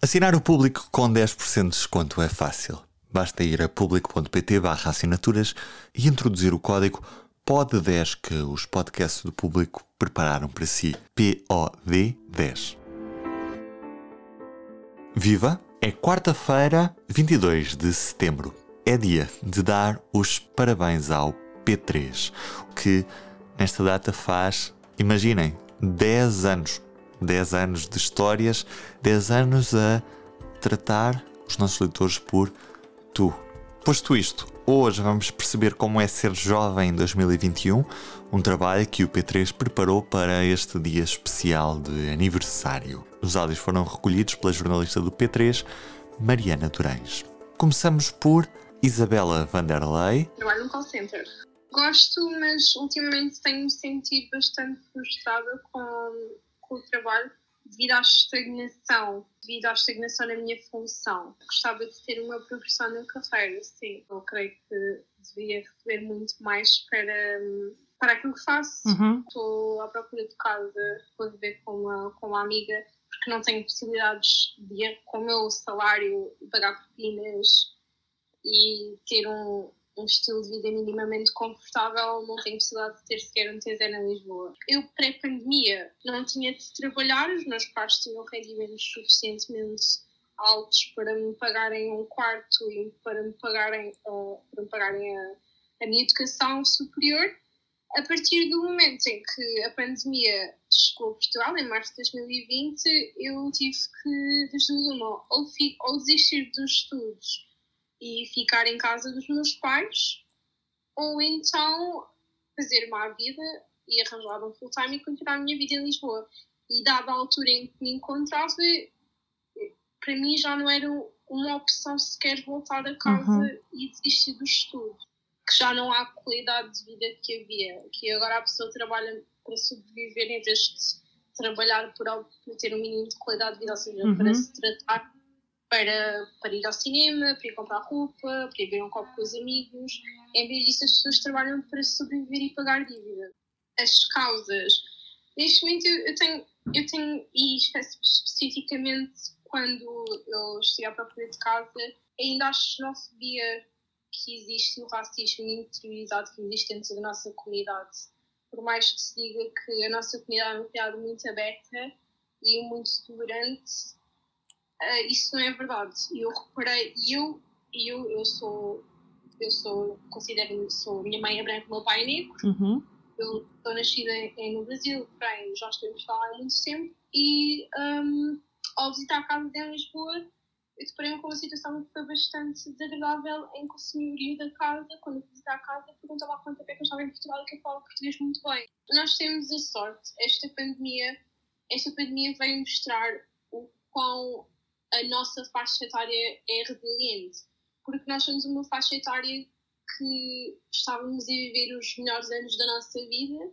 Assinar o público com 10% de desconto é fácil. Basta ir a público.pt barra assinaturas e introduzir o código POD10 que os podcasts do público prepararam para si. POD10. Viva! É quarta-feira, 22 de setembro. É dia de dar os parabéns ao P3, que nesta data faz, imaginem, 10 anos 10 anos de histórias, 10 anos a tratar os nossos leitores por tu. Posto isto, hoje vamos perceber como é ser jovem em 2021, um trabalho que o P3 preparou para este dia especial de aniversário. Os áudios foram recolhidos pela jornalista do P3, Mariana Durães. Começamos por Isabela Vanderlei. Trabalho no call center. Gosto, mas ultimamente tenho-me sentido bastante frustrada com com o trabalho devido à estagnação, devido à estagnação na minha função. Gostava de ter uma progressão na carreira, sim. Eu creio que devia receber muito mais para, para aquilo que faço. Uhum. Estou à procura de casa, vou viver com uma, com uma amiga, porque não tenho possibilidades de com o meu salário, pagar propinas e ter um, um estilo de vida minimamente confortável, não tenho possibilidade de ter sequer um TZ em Lisboa. Eu, pré-pandemia, não tinha de trabalhar, os meus pais tinham rendimentos suficientemente altos para me pagarem um quarto e para me pagarem, uh, para me pagarem a, a minha educação superior. A partir do momento em que a pandemia chegou a Portugal, em março de 2020, eu tive que, das ou, ou desistir dos estudos e ficar em casa dos meus pais, ou então fazer uma vida e arranjar um full-time e continuar a minha vida em Lisboa. E dada a altura em que me encontrava, para mim já não era uma opção sequer voltar a casa uhum. e desistir do estudo. Que já não há qualidade de vida que havia. Que agora a pessoa trabalha para sobreviver em vez de trabalhar por, por ter um mínimo de qualidade de vida, ou seja, uhum. para se tratar para, para ir ao cinema, para ir comprar roupa, para ir beber um copo com os amigos. Em vez disso, as pessoas trabalham para sobreviver e pagar dívida. As causas. Neste momento, eu tenho, eu tenho e especificamente quando eu estive à procura de casa, ainda a xenofobia que existe o racismo interiorizado que existe dentro da nossa comunidade. Por mais que se diga que a nossa comunidade é uma comunidade muito aberta e muito tolerante, uh, isso não é verdade. Eu reparei, eu, eu, eu sou, eu sou, considero, sou, minha mãe é branca, meu pai é negro. Uhum. Eu estou nascida em, no Brasil, porém já em Portugal há muito tempo e um, ao visitar a casa dela em Lisboa eu deparei com uma situação que foi bastante desagradável em que o senhorio da casa, quando eu visitar a casa, perguntava há quanto tempo é que eu estava em Portugal e que eu falo português muito bem. Nós temos a sorte, esta pandemia, esta pandemia veio mostrar o quão a nossa faixa etária é resiliente, porque nós somos uma faixa etária que estávamos a viver os melhores anos da nossa vida,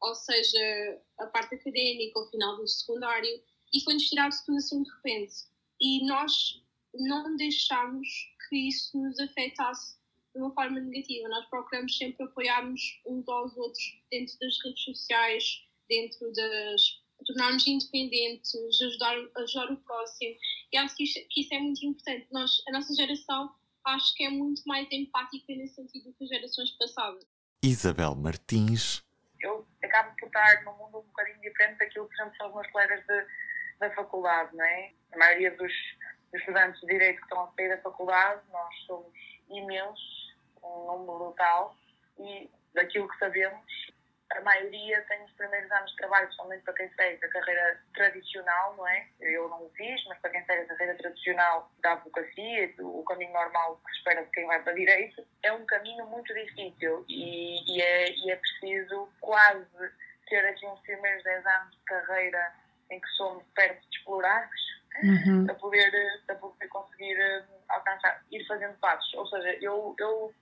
ou seja, a parte académica, o final do secundário, e foi-nos tirado tudo assim de repente. E nós não deixámos que isso nos afetasse de uma forma negativa. Nós procuramos sempre apoiarmos uns aos outros dentro das redes sociais, dentro das tornarmos independentes, ajudar, ajudar o próximo. E acho que, que isso é muito importante. Nós, a nossa geração acho que é muito mais empática nesse sentido do que as gerações passadas. Isabel Martins. Eu acabo por estar num mundo um bocadinho diferente daquilo que, são os meus colegas de, da faculdade, não é? A maioria dos, dos estudantes de Direito que estão a sair da faculdade, nós somos imensos, um número brutal, e daquilo que sabemos, a maioria tem os primeiros anos de trabalho, principalmente para quem segue a carreira tradicional, não é? Eu não o fiz, mas para quem segue a carreira tradicional da advocacia, o caminho normal que se espera de quem vai para direito, é um caminho muito difícil e, e, é, e é preciso quase ter aqui uns primeiros 10 anos de carreira em que somos perto de explorados uhum. para, poder, para poder conseguir eh, alcançar, ir fazendo passos. Ou seja, eu, eu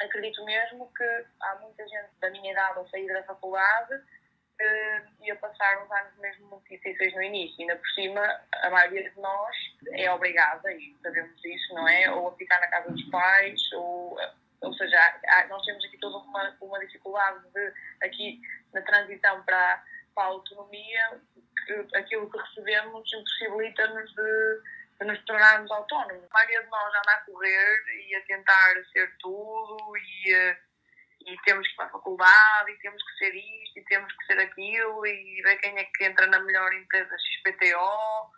acredito mesmo que há muita gente da minha idade a sair da faculdade uh, e a passar uns anos mesmo muito difíceis no início. Ainda por cima, a maioria de nós é obrigada, e sabemos isso, não é? Ou a ficar na casa dos pais, ou, ou seja, há, nós temos aqui toda uma, uma dificuldade de, aqui na transição para, para a autonomia aquilo que recebemos impossibilita-nos de, de, nos tornarmos autónomos. A maioria de nós anda a correr e a tentar ser tudo e, eh, e temos que ir para a faculdade e temos que ser isto e temos que ser aquilo e ver quem é que entra na melhor empresa XPTO.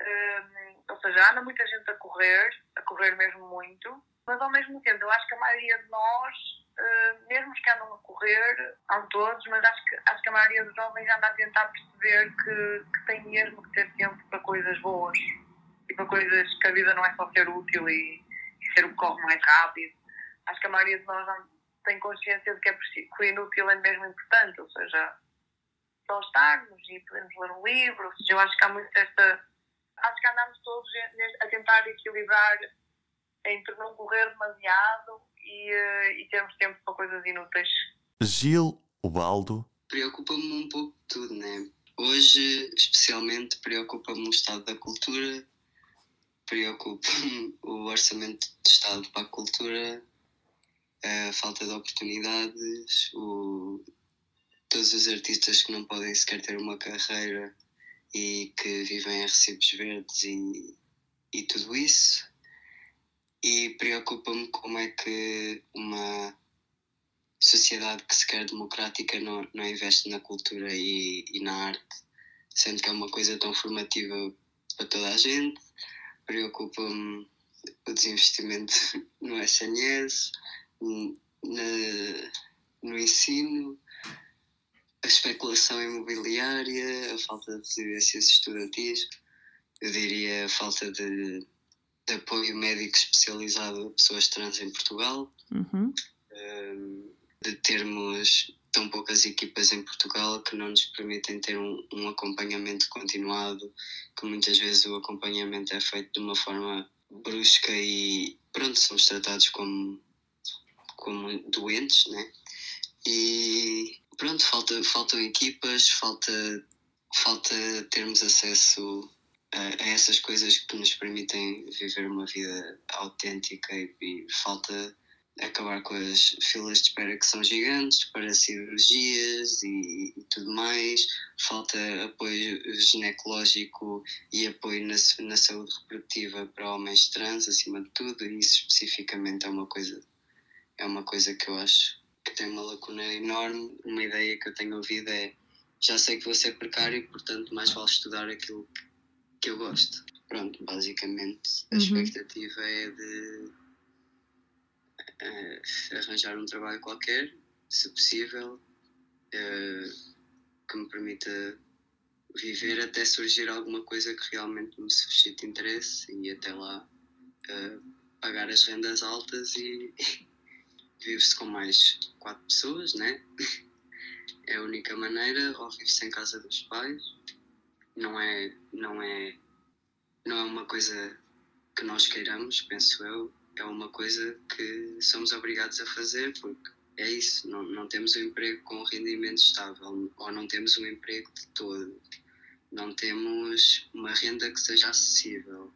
Um, ou seja, anda muita gente a correr, a correr mesmo muito, mas ao mesmo tempo eu acho que a maioria de nós eh, mesmo os que andam a correr, não todos, mas acho que, acho que a maioria dos jovens anda a tentar perceber que, que tem mesmo que ter tempo para coisas boas para coisas que a vida não é só ser útil e, e ser o que corre mais rápido. Acho que a maioria de nós tem consciência de que, é preciso, que o inútil é mesmo importante, ou seja, só estarmos e podemos ler um livro, ou seja, eu acho que há muito esta. Acho que andamos todos a tentar equilibrar entre não correr demasiado e, uh, e termos tempo para coisas inúteis. Gil Ubaldo. Preocupa-me um pouco de tudo, né? Hoje, especialmente, preocupa-me o estado da cultura, preocupa-me o orçamento de Estado para a cultura, a falta de oportunidades, o, todos os artistas que não podem sequer ter uma carreira e que vivem a recibos verdes e, e tudo isso e preocupa-me como é que uma sociedade que se quer democrática não, não investe na cultura e, e na arte, sendo que é uma coisa tão formativa para toda a gente. Preocupa-me o desinvestimento no SNS, na, no ensino, a especulação imobiliária, a falta de residências estudantis, eu diria a falta de de apoio médico especializado a pessoas trans em Portugal, uhum. de termos tão poucas equipas em Portugal que não nos permitem ter um, um, acompanhamento continuado, que muitas vezes o acompanhamento é feito de uma forma brusca e pronto, somos tratados como, como doentes, né? E pronto, falta, faltam equipas, falta, falta termos acesso a, a essas coisas que nos permitem viver uma vida autêntica e, e falta acabar com as filas de espera que são gigantes para cirurgias e, e, tudo mais, falta apoio ginecológico e apoio na, na saúde reprodutiva para homens trans, acima de tudo, e isso especificamente é uma coisa, é uma coisa que eu acho que tem uma lacuna enorme. Uma ideia que eu tenho ouvido é já sei que vou ser precário, portanto mais vale estudar aquilo que eu gosto. Pronto, basicamente a uhum. expectativa é de uh, arranjar um trabalho qualquer, se possível, uh, que me permita viver até surgir alguma coisa que realmente me suscite interesse e até lá uh, pagar as rendas altas e vive-se com mais quatro pessoas, né? É a única maneira, ou vive-se em casa dos pais não é, não é, não é uma coisa que nós queiramos, penso eu, é uma coisa que somos obrigados a fazer porque é isso, não, não temos um emprego com rendimento estável ou não temos um emprego de todo, não temos uma renda que seja acessível,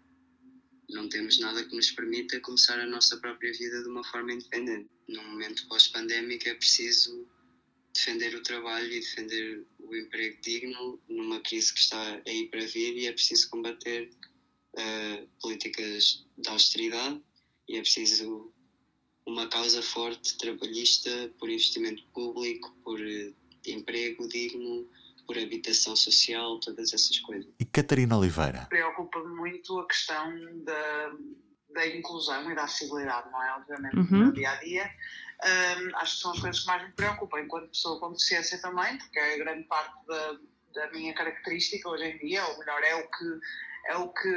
não temos nada que nos permita começar a nossa própria vida de uma forma independente. Num momento pós-pandémico é preciso defender o trabalho e defender o emprego digno numa crise que está aí para vir e é preciso combater uh, políticas de austeridade e é preciso uma causa forte trabalhista por investimento público, por uh, emprego digno, por habitação social, todas essas coisas. E Catarina Oliveira? Preocupa-me muito a questão da, da inclusão e da acessibilidade, não é? Obviamente, uhum. no dia a dia um, acho que são as coisas que mais me preocupam, enquanto pessoa com deficiência também, porque é grande parte da, da minha característica hoje em dia, ou melhor, é o que é o que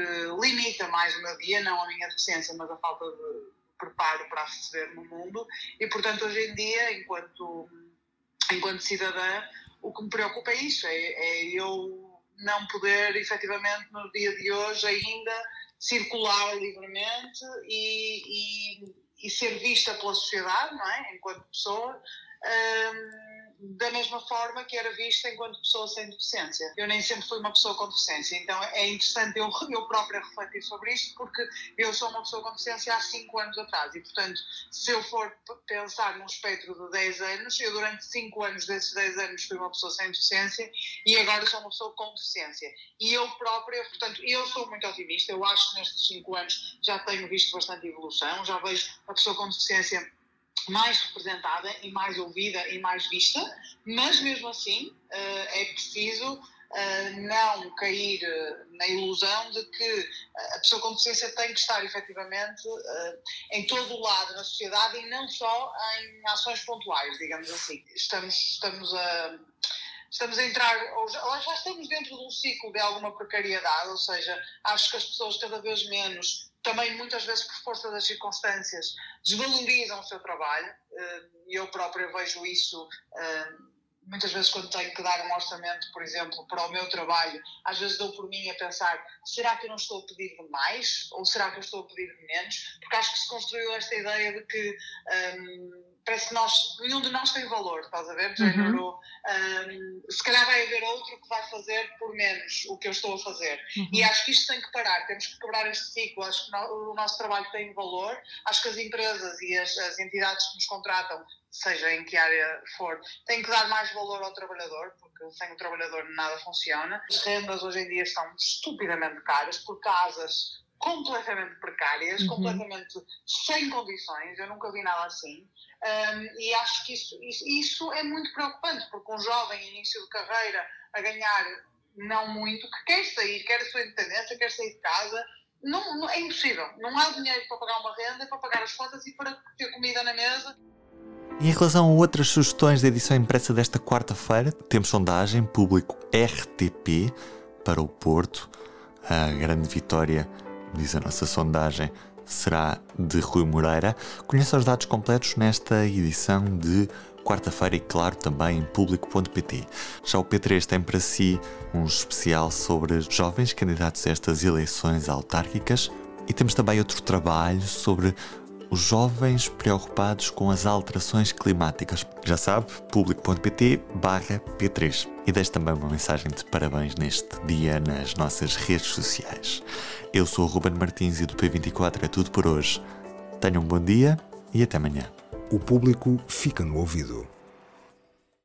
limita mais o meu dia, não a minha deficiência, mas a falta de preparo para receber no mundo. E, portanto, hoje em dia, enquanto, enquanto cidadã, o que me preocupa é isso: é, é eu não poder, efetivamente, no dia de hoje ainda circular livremente e, e e ser vista pela sociedade, não é? Enquanto pessoa. Um, da mesma forma que era vista enquanto pessoa sem deficiência. Eu nem sempre fui uma pessoa com deficiência, então é interessante eu, eu própria refletir sobre isto, porque eu sou uma pessoa com deficiência há 5 anos atrás e, portanto, se eu for pensar num espectro de 10 anos, eu durante 5 anos desses 10 anos fui uma pessoa sem deficiência e agora sou uma pessoa com deficiência. E eu própria, portanto, eu sou muito otimista, eu acho que nestes 5 anos já tenho visto bastante evolução, já vejo a pessoa com deficiência mais representada e mais ouvida e mais vista, mas mesmo assim eh, é preciso eh, não cair eh, na ilusão de que a pessoa com deficiência tem que estar efetivamente em todo o lado na sociedade e não só em ações pontuais, digamos assim. Estamos, estamos a estamos a entrar, já, já, estamos dentro de um ciclo de alguma precariedade, ou seja, acho que as pessoas cada vez menos também muitas vezes por força das circunstâncias desvalorizam o seu trabalho eh, eu própria vejo isso eh, muitas vezes quando tenho que dar um orçamento, por exemplo, para o meu trabalho, às vezes dou por mim a pensar, será que eu não estou a pedir de mais ou será que eu estou a pedir de menos? Porque acho que se construiu esta ideia de que um, parece que nós, nenhum de nós tem valor, estás a ver? Uhum. Um, se calhar vai haver outro que vai fazer por menos o que eu estou a fazer. Uhum. E acho que isto tem que parar, temos que quebrar este ciclo. Acho que o nosso trabalho tem valor, acho que as empresas e as, as entidades que nos contratam, seja em que área for, têm que dar mais valor ao trabalhador, porque sem o trabalhador nada funciona. As rendas hoje em dia estão estupidamente caras por casas completamente precárias, uhum. completamente sem condições, eu nunca vi nada assim. Um, e acho que isso, isso, isso, é muito preocupante, porque um jovem início de carreira a ganhar não muito, que quer sair, quer a sua independência, quer sair de casa, não, não, é impossível. Não há dinheiro para pagar uma renda, para pagar as contas e para ter comida na mesa. Em relação a outras sugestões da edição impressa desta quarta-feira, temos sondagem público RTP para o Porto, a grande vitória, diz a nossa sondagem, será de Rui Moreira. Conheça os dados completos nesta edição de quarta-feira e, claro, também em público.pt. Já o P3 tem para si um especial sobre jovens candidatos a estas eleições autárquicas e temos também outro trabalho sobre os jovens preocupados com as alterações climáticas. Já sabe, público.pt barra P3. E deixe também uma mensagem de parabéns neste dia nas nossas redes sociais. Eu sou o Ruben Martins e do P24 é tudo por hoje. Tenham um bom dia e até amanhã. O público fica no ouvido.